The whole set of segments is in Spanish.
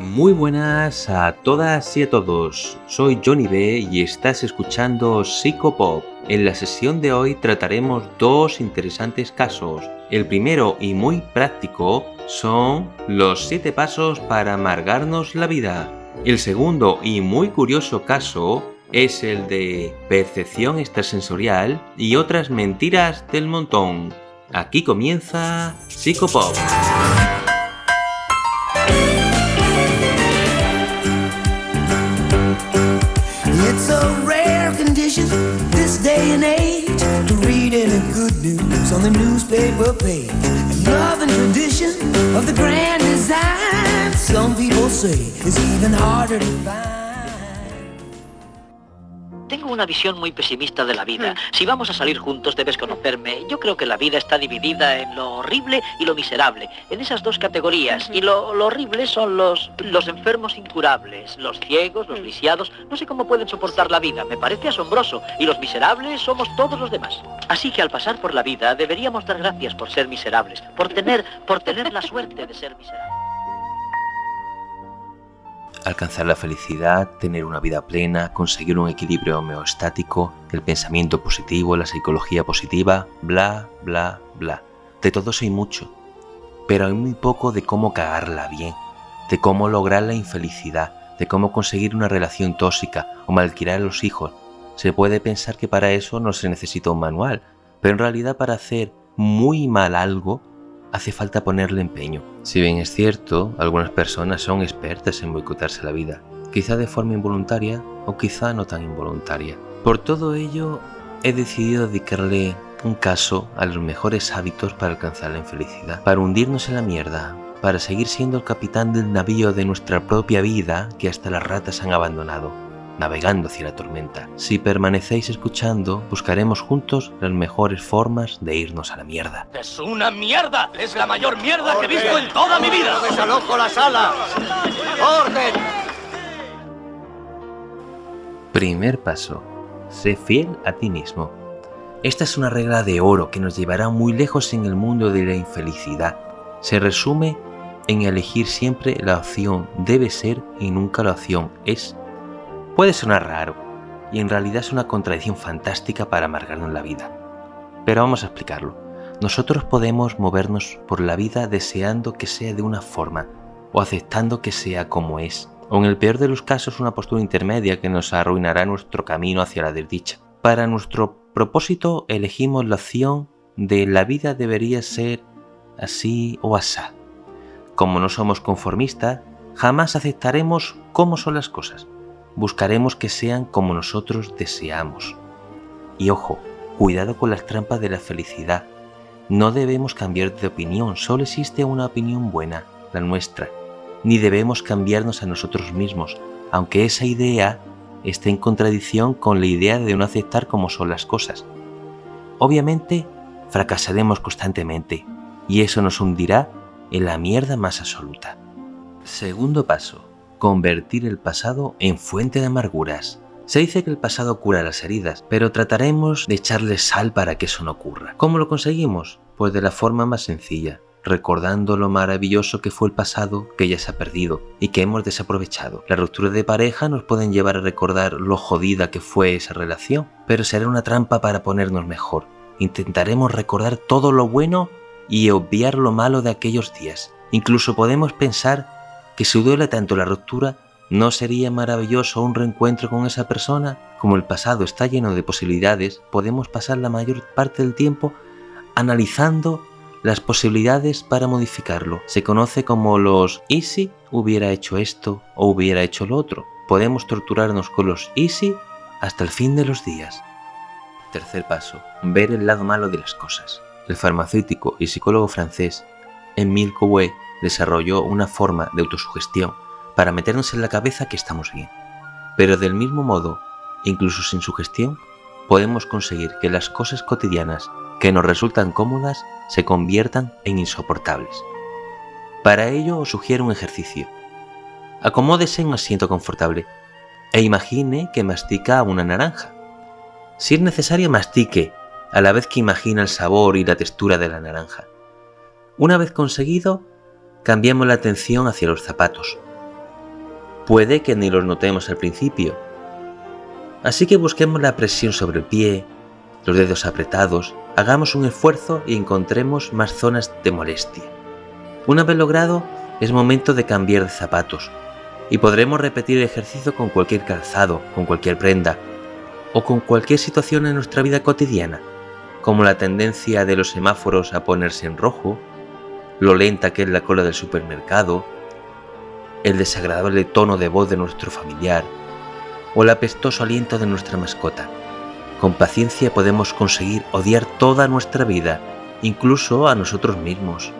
Muy buenas a todas y a todos. Soy Johnny B y estás escuchando Psicopop. En la sesión de hoy trataremos dos interesantes casos. El primero y muy práctico son los 7 pasos para amargarnos la vida. El segundo y muy curioso caso es el de percepción extrasensorial y otras mentiras del montón. Aquí comienza Psicopop. On the newspaper page. Love and tradition of the grand design, some people say, it's even harder to find. Tengo una visión muy pesimista de la vida. Si vamos a salir juntos debes conocerme. Yo creo que la vida está dividida en lo horrible y lo miserable. En esas dos categorías. Y lo, lo horrible son los, los enfermos incurables, los ciegos, los lisiados. No sé cómo pueden soportar la vida. Me parece asombroso. Y los miserables somos todos los demás. Así que al pasar por la vida deberíamos dar gracias por ser miserables. Por tener, por tener la suerte de ser miserables. Alcanzar la felicidad, tener una vida plena, conseguir un equilibrio homeostático, el pensamiento positivo, la psicología positiva, bla, bla, bla. De todo eso hay mucho, pero hay muy poco de cómo cagarla bien, de cómo lograr la infelicidad, de cómo conseguir una relación tóxica o malcriar a los hijos. Se puede pensar que para eso no se necesita un manual, pero en realidad para hacer muy mal algo hace falta ponerle empeño. Si bien es cierto, algunas personas son expertas en boicotarse la vida, quizá de forma involuntaria o quizá no tan involuntaria. Por todo ello, he decidido dedicarle un caso a los mejores hábitos para alcanzar la infelicidad, para hundirnos en la mierda, para seguir siendo el capitán del navío de nuestra propia vida que hasta las ratas han abandonado navegando hacia la tormenta. Si permanecéis escuchando, buscaremos juntos las mejores formas de irnos a la mierda. ¡Es una mierda! ¡Es la mayor mierda que he visto en toda mi vida! ¡Desalojo la sala! ¡Orden! Primer paso. Sé fiel a ti mismo. Esta es una regla de oro que nos llevará muy lejos en el mundo de la infelicidad. Se resume en elegir siempre la opción debe ser y nunca la opción es. Puede sonar raro, y en realidad es una contradicción fantástica para amargarnos la vida. Pero vamos a explicarlo. Nosotros podemos movernos por la vida deseando que sea de una forma, o aceptando que sea como es, o en el peor de los casos una postura intermedia que nos arruinará nuestro camino hacia la desdicha. Para nuestro propósito elegimos la opción de la vida debería ser así o asá. Como no somos conformistas, jamás aceptaremos cómo son las cosas buscaremos que sean como nosotros deseamos. Y ojo, cuidado con las trampas de la felicidad. No debemos cambiar de opinión, solo existe una opinión buena, la nuestra. Ni debemos cambiarnos a nosotros mismos, aunque esa idea esté en contradicción con la idea de no aceptar como son las cosas. Obviamente, fracasaremos constantemente, y eso nos hundirá en la mierda más absoluta. Segundo paso convertir el pasado en fuente de amarguras. Se dice que el pasado cura las heridas, pero trataremos de echarle sal para que eso no ocurra. ¿Cómo lo conseguimos? Pues de la forma más sencilla, recordando lo maravilloso que fue el pasado que ya se ha perdido y que hemos desaprovechado. La ruptura de pareja nos pueden llevar a recordar lo jodida que fue esa relación, pero será una trampa para ponernos mejor. Intentaremos recordar todo lo bueno y obviar lo malo de aquellos días. Incluso podemos pensar que si duele tanto la ruptura, ¿no sería maravilloso un reencuentro con esa persona? Como el pasado está lleno de posibilidades, podemos pasar la mayor parte del tiempo analizando las posibilidades para modificarlo. Se conoce como los ¿y si hubiera hecho esto o hubiera hecho lo otro? Podemos torturarnos con los ¿y si hasta el fin de los días. Tercer paso, ver el lado malo de las cosas. El farmacéutico y psicólogo francés Emile Coué desarrolló una forma de autosugestión para meternos en la cabeza que estamos bien. Pero del mismo modo, incluso sin sugestión, podemos conseguir que las cosas cotidianas que nos resultan cómodas se conviertan en insoportables. Para ello os sugiero un ejercicio. Acomódese en un asiento confortable e imagine que mastica una naranja. Si es necesario, mastique a la vez que imagina el sabor y la textura de la naranja. Una vez conseguido, cambiamos la atención hacia los zapatos. Puede que ni los notemos al principio. Así que busquemos la presión sobre el pie, los dedos apretados, hagamos un esfuerzo y encontremos más zonas de molestia. Una vez logrado, es momento de cambiar de zapatos y podremos repetir el ejercicio con cualquier calzado, con cualquier prenda o con cualquier situación en nuestra vida cotidiana, como la tendencia de los semáforos a ponerse en rojo, lo lenta que es la cola del supermercado, el desagradable tono de voz de nuestro familiar o el apestoso aliento de nuestra mascota. Con paciencia podemos conseguir odiar toda nuestra vida, incluso a nosotros mismos.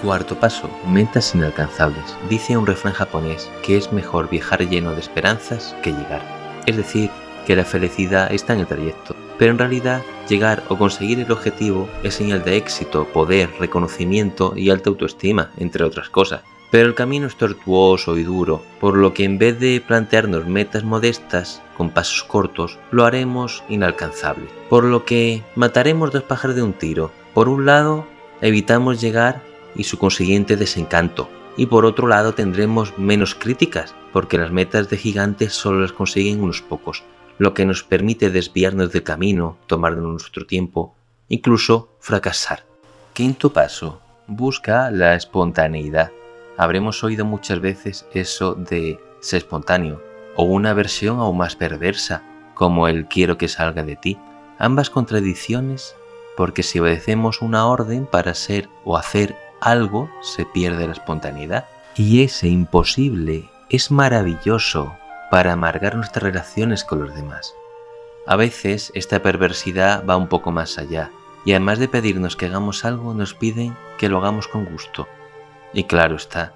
Cuarto paso, metas inalcanzables. Dice un refrán japonés que es mejor viajar lleno de esperanzas que llegar. Es decir, que la felicidad está en el trayecto, pero en realidad llegar o conseguir el objetivo es señal de éxito, poder, reconocimiento y alta autoestima, entre otras cosas. Pero el camino es tortuoso y duro, por lo que en vez de plantearnos metas modestas, con pasos cortos, lo haremos inalcanzable. Por lo que mataremos dos pájaros de un tiro. Por un lado, evitamos llegar y su consiguiente desencanto. Y por otro lado tendremos menos críticas, porque las metas de gigantes solo las consiguen unos pocos, lo que nos permite desviarnos del camino, tomarnos nuestro tiempo, incluso fracasar. Quinto paso, busca la espontaneidad. Habremos oído muchas veces eso de ser espontáneo, o una versión aún más perversa, como el quiero que salga de ti. Ambas contradicciones, porque si obedecemos una orden para ser o hacer algo, se pierde la espontaneidad. Y ese imposible es maravilloso para amargar nuestras relaciones con los demás. A veces esta perversidad va un poco más allá, y además de pedirnos que hagamos algo, nos piden que lo hagamos con gusto. Y claro está,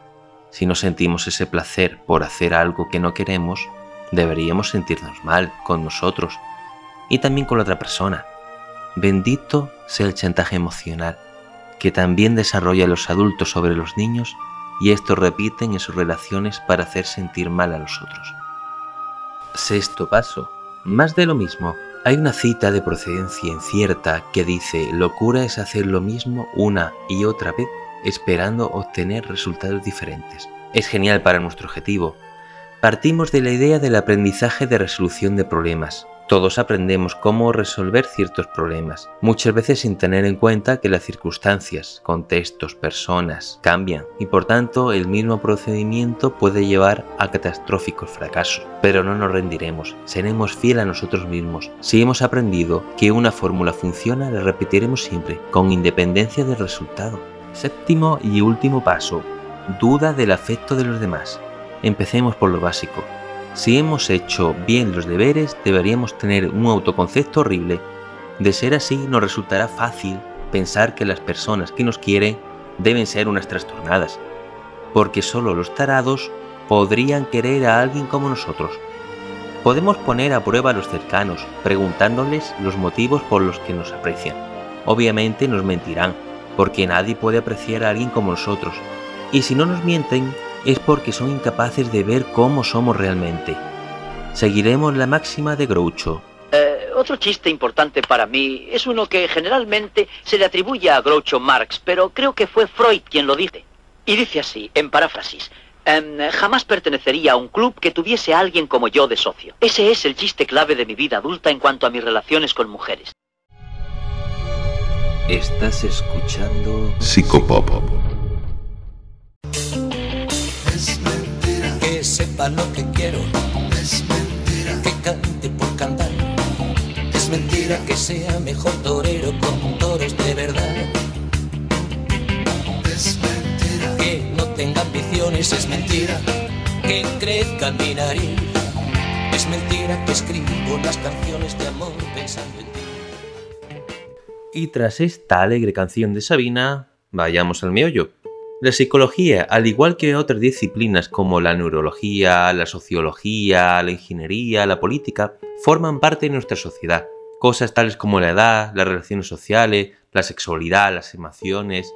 si no sentimos ese placer por hacer algo que no queremos, deberíamos sentirnos mal con nosotros y también con la otra persona. Bendito sea el chantaje emocional, que también desarrolla los adultos sobre los niños y estos repiten en sus relaciones para hacer sentir mal a los otros. Sexto paso. Más de lo mismo. Hay una cita de procedencia incierta que dice, locura es hacer lo mismo una y otra vez esperando obtener resultados diferentes. Es genial para nuestro objetivo. Partimos de la idea del aprendizaje de resolución de problemas. Todos aprendemos cómo resolver ciertos problemas, muchas veces sin tener en cuenta que las circunstancias, contextos, personas cambian y por tanto el mismo procedimiento puede llevar a catastróficos fracasos. Pero no nos rendiremos, seremos fieles a nosotros mismos. Si hemos aprendido que una fórmula funciona, la repetiremos siempre, con independencia del resultado. Séptimo y último paso. Duda del afecto de los demás. Empecemos por lo básico. Si hemos hecho bien los deberes, deberíamos tener un autoconcepto horrible. De ser así, nos resultará fácil pensar que las personas que nos quieren deben ser unas trastornadas, porque solo los tarados podrían querer a alguien como nosotros. Podemos poner a prueba a los cercanos, preguntándoles los motivos por los que nos aprecian. Obviamente nos mentirán, porque nadie puede apreciar a alguien como nosotros. Y si no nos mienten, es porque son incapaces de ver cómo somos realmente. Seguiremos la máxima de Groucho. Eh, otro chiste importante para mí es uno que generalmente se le atribuye a Groucho Marx, pero creo que fue Freud quien lo dice. Y dice así, en paráfrasis, em, jamás pertenecería a un club que tuviese a alguien como yo de socio. Ese es el chiste clave de mi vida adulta en cuanto a mis relaciones con mujeres. Estás escuchando Psicopop. Sepa lo que quiero. Es mentira que cante por cantar. Es mentira que sea mejor torero con toros de verdad. Es mentira que no tenga ambiciones. Es mentira que crezca mi nariz. Es mentira que escribo las canciones de amor pensando en ti. Y tras esta alegre canción de Sabina, vayamos al meollo. La psicología, al igual que otras disciplinas como la neurología, la sociología, la ingeniería, la política, forman parte de nuestra sociedad. Cosas tales como la edad, las relaciones sociales, la sexualidad, las emociones,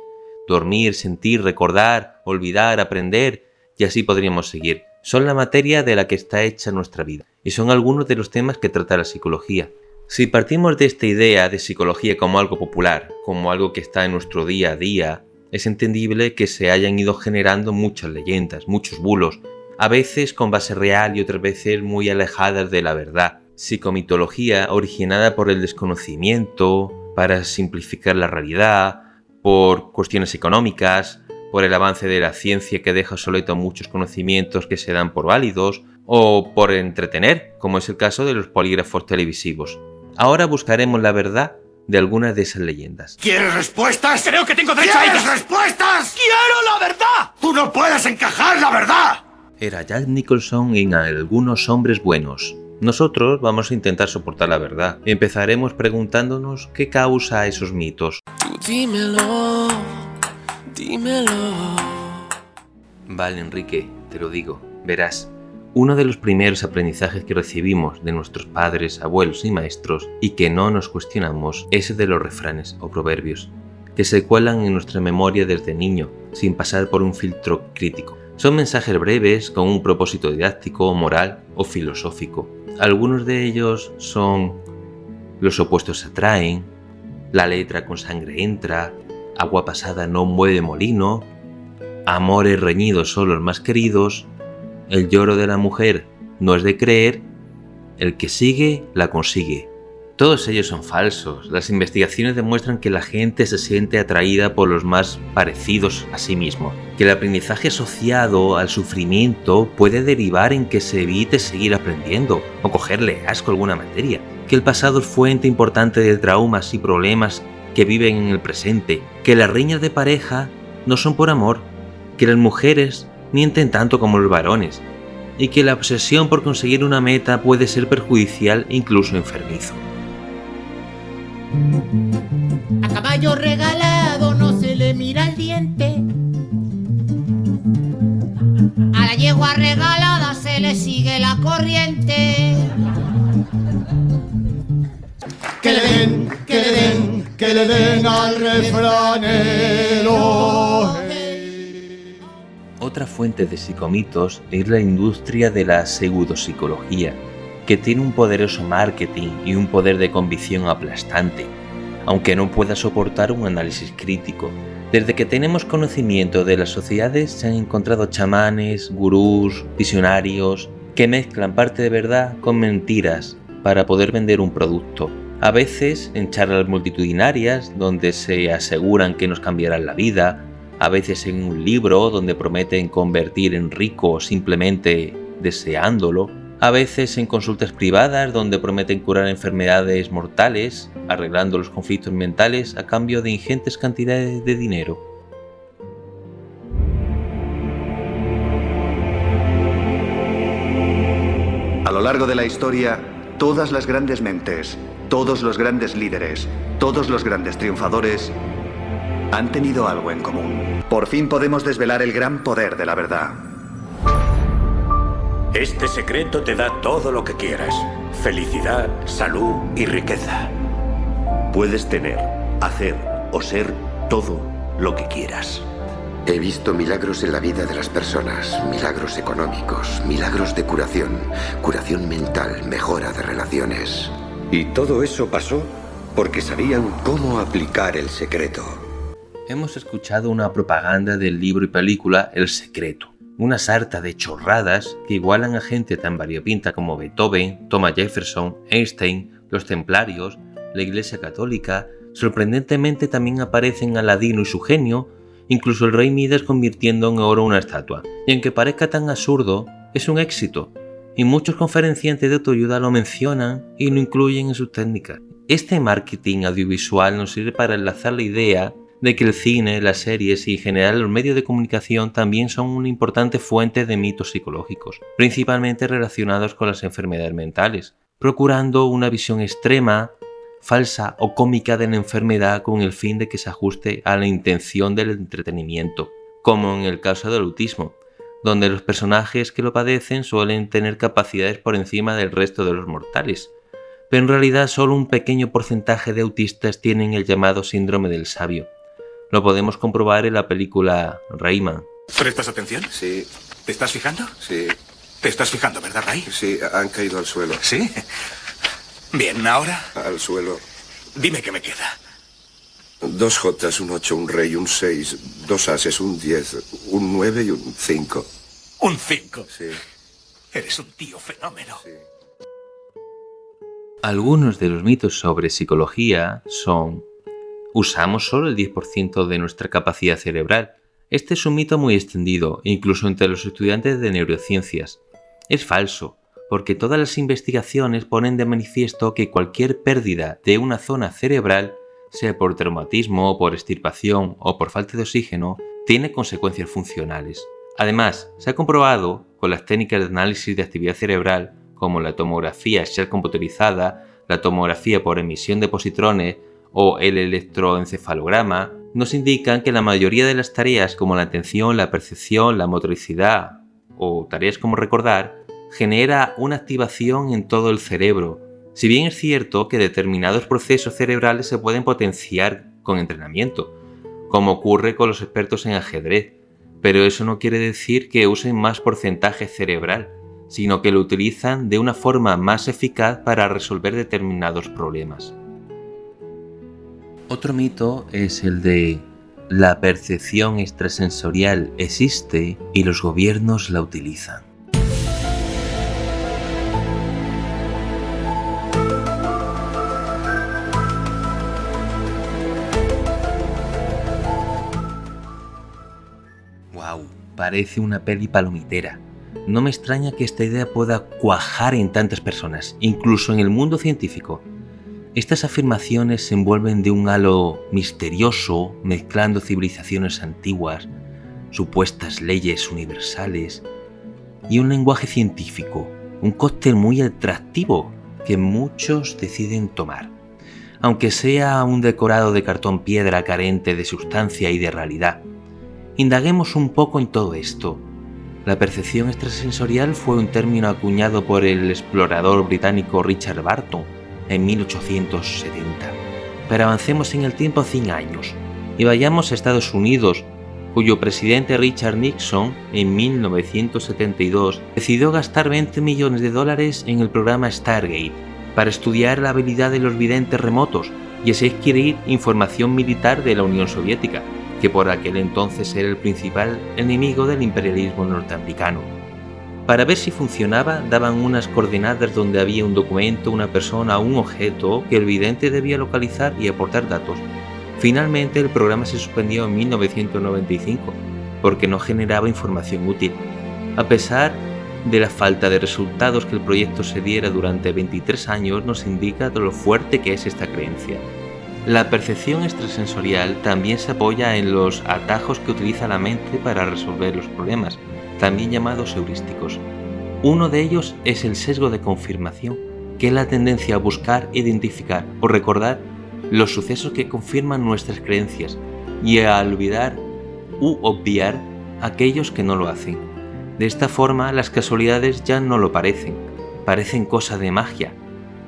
dormir, sentir, recordar, olvidar, aprender, y así podríamos seguir. Son la materia de la que está hecha nuestra vida, y son algunos de los temas que trata la psicología. Si partimos de esta idea de psicología como algo popular, como algo que está en nuestro día a día, es entendible que se hayan ido generando muchas leyendas, muchos bulos, a veces con base real y otras veces muy alejadas de la verdad. Psicomitología originada por el desconocimiento, para simplificar la realidad, por cuestiones económicas, por el avance de la ciencia que deja obsoleto muchos conocimientos que se dan por válidos, o por entretener, como es el caso de los polígrafos televisivos. Ahora buscaremos la verdad de algunas de esas leyendas. ¿Quieres respuestas? Creo que tengo derecho a ¿Quieres ellas. respuestas? ¡Quiero la verdad! ¡Tú no puedes encajar la verdad! Era Jack Nicholson en Algunos Hombres Buenos. Nosotros vamos a intentar soportar la verdad. Empezaremos preguntándonos qué causa esos mitos. Tú dímelo, dímelo. Vale, Enrique, te lo digo. Verás, uno de los primeros aprendizajes que recibimos de nuestros padres, abuelos y maestros y que no nos cuestionamos es el de los refranes o proverbios, que se cuelan en nuestra memoria desde niño, sin pasar por un filtro crítico. Son mensajes breves con un propósito didáctico, moral o filosófico. Algunos de ellos son los opuestos atraen, la letra con sangre entra, agua pasada no mueve molino, amores reñidos son los más queridos, el lloro de la mujer no es de creer, el que sigue la consigue. Todos ellos son falsos. Las investigaciones demuestran que la gente se siente atraída por los más parecidos a sí mismo, que el aprendizaje asociado al sufrimiento puede derivar en que se evite seguir aprendiendo o cogerle asco a alguna materia, que el pasado es fuente importante de traumas y problemas que viven en el presente, que las riñas de pareja no son por amor, que las mujeres mienten tanto como los varones, y que la obsesión por conseguir una meta puede ser perjudicial e incluso enfermizo. A caballo regalado no se le mira el diente. A la yegua regalada se le sigue la corriente. que le den, que le den, que le den al refranero. Otra fuente de psicomitos es la industria de la pseudopsicología, que tiene un poderoso marketing y un poder de convicción aplastante, aunque no pueda soportar un análisis crítico. Desde que tenemos conocimiento de las sociedades se han encontrado chamanes, gurús, visionarios, que mezclan parte de verdad con mentiras para poder vender un producto. A veces en charlas multitudinarias donde se aseguran que nos cambiarán la vida, a veces en un libro donde prometen convertir en rico simplemente deseándolo, a veces en consultas privadas donde prometen curar enfermedades mortales, arreglando los conflictos mentales a cambio de ingentes cantidades de dinero. A lo largo de la historia, todas las grandes mentes, todos los grandes líderes, todos los grandes triunfadores han tenido algo en común. Por fin podemos desvelar el gran poder de la verdad. Este secreto te da todo lo que quieras. Felicidad, salud y riqueza. Puedes tener, hacer o ser todo lo que quieras. He visto milagros en la vida de las personas, milagros económicos, milagros de curación, curación mental, mejora de relaciones. Y todo eso pasó porque sabían cómo aplicar el secreto. Hemos escuchado una propaganda del libro y película El Secreto, una sarta de chorradas que igualan a gente tan variopinta como Beethoven, Thomas Jefferson, Einstein, los templarios, la Iglesia Católica, sorprendentemente también aparecen Aladino y su genio, incluso el rey Midas convirtiendo en oro una estatua. Y aunque parezca tan absurdo, es un éxito, y muchos conferenciantes de autoayuda lo mencionan y lo incluyen en sus técnicas. Este marketing audiovisual nos sirve para enlazar la idea de que el cine, las series y en general los medios de comunicación también son una importante fuente de mitos psicológicos, principalmente relacionados con las enfermedades mentales, procurando una visión extrema, falsa o cómica de la enfermedad con el fin de que se ajuste a la intención del entretenimiento, como en el caso del autismo, donde los personajes que lo padecen suelen tener capacidades por encima del resto de los mortales, pero en realidad solo un pequeño porcentaje de autistas tienen el llamado síndrome del sabio. Lo podemos comprobar en la película Rayman. ¿Prestas atención? Sí, ¿Te estás fijando? sí, Te estás fijando, ¿verdad, Ray? sí, han caído al suelo. Sí. Bien, ahora Al suelo. dime qué me queda. Dos Jotas, un 8, un rey, un 6, dos ases, un 10, un 9 y un 5. Un 5. Sí. Eres un tío fenómeno. Algunos de los mitos sobre psicología son usamos solo el 10% de nuestra capacidad cerebral. Este es un mito muy extendido, incluso entre los estudiantes de neurociencias. Es falso, porque todas las investigaciones ponen de manifiesto que cualquier pérdida de una zona cerebral, sea por traumatismo, por estirpación o por falta de oxígeno, tiene consecuencias funcionales. Además, se ha comprobado con las técnicas de análisis de actividad cerebral, como la tomografía SHARE computerizada, la tomografía por emisión de positrones o el electroencefalograma, nos indican que la mayoría de las tareas como la atención, la percepción, la motricidad o tareas como recordar genera una activación en todo el cerebro. Si bien es cierto que determinados procesos cerebrales se pueden potenciar con entrenamiento, como ocurre con los expertos en ajedrez, pero eso no quiere decir que usen más porcentaje cerebral, sino que lo utilizan de una forma más eficaz para resolver determinados problemas. Otro mito es el de la percepción extrasensorial existe y los gobiernos la utilizan. parece una peli palomitera. No me extraña que esta idea pueda cuajar en tantas personas, incluso en el mundo científico. Estas afirmaciones se envuelven de un halo misterioso, mezclando civilizaciones antiguas, supuestas leyes universales y un lenguaje científico, un cóctel muy atractivo que muchos deciden tomar. Aunque sea un decorado de cartón piedra carente de sustancia y de realidad, Indaguemos un poco en todo esto. La percepción extrasensorial fue un término acuñado por el explorador británico Richard Barton en 1870. Pero avancemos en el tiempo 100 años y vayamos a Estados Unidos, cuyo presidente Richard Nixon en 1972 decidió gastar 20 millones de dólares en el programa Stargate para estudiar la habilidad de los videntes remotos y así adquirir información militar de la Unión Soviética que por aquel entonces era el principal enemigo del imperialismo norteamericano. Para ver si funcionaba, daban unas coordenadas donde había un documento, una persona o un objeto que el vidente debía localizar y aportar datos. Finalmente el programa se suspendió en 1995 porque no generaba información útil. A pesar de la falta de resultados que el proyecto se diera durante 23 años nos indica de lo fuerte que es esta creencia. La percepción extrasensorial también se apoya en los atajos que utiliza la mente para resolver los problemas, también llamados heurísticos. Uno de ellos es el sesgo de confirmación, que es la tendencia a buscar, identificar o recordar los sucesos que confirman nuestras creencias y a olvidar u obviar aquellos que no lo hacen. De esta forma las casualidades ya no lo parecen, parecen cosa de magia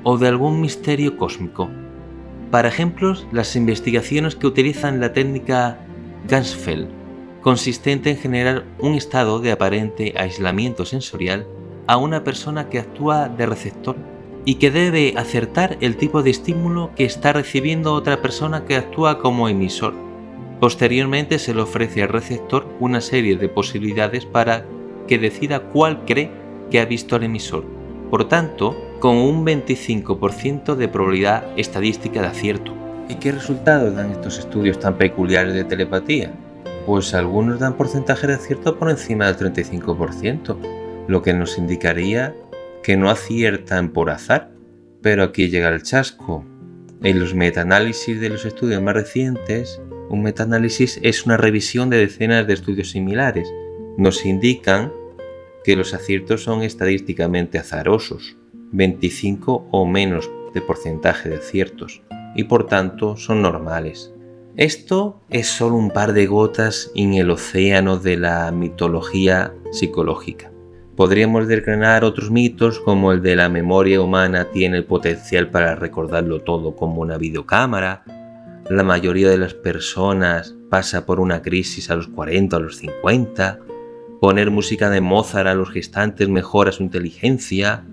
o de algún misterio cósmico para ejemplos, las investigaciones que utilizan la técnica Gansfeld, consistente en generar un estado de aparente aislamiento sensorial a una persona que actúa de receptor y que debe acertar el tipo de estímulo que está recibiendo otra persona que actúa como emisor. Posteriormente se le ofrece al receptor una serie de posibilidades para que decida cuál cree que ha visto al emisor. Por tanto, con un 25% de probabilidad estadística de acierto. ¿Y qué resultados dan estos estudios tan peculiares de telepatía? Pues algunos dan porcentaje de acierto por encima del 35%, lo que nos indicaría que no aciertan por azar. Pero aquí llega el chasco. En los metaanálisis de los estudios más recientes, un metaanálisis es una revisión de decenas de estudios similares. Nos indican que los aciertos son estadísticamente azarosos, 25 o menos de porcentaje de aciertos y por tanto son normales. Esto es solo un par de gotas en el océano de la mitología psicológica. Podríamos desgranar otros mitos como el de la memoria humana tiene el potencial para recordarlo todo como una videocámara, la mayoría de las personas pasa por una crisis a los 40 o a los 50, poner música de Mozart a los gestantes mejora su inteligencia,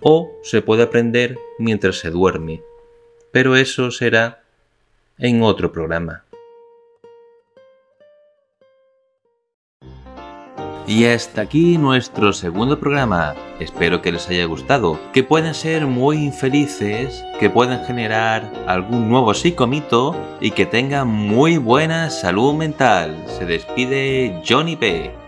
o se puede aprender mientras se duerme, pero eso será en otro programa. Y hasta aquí nuestro segundo programa. Espero que les haya gustado, que puedan ser muy infelices, que puedan generar algún nuevo psicomito y que tengan muy buena salud mental. Se despide Johnny P.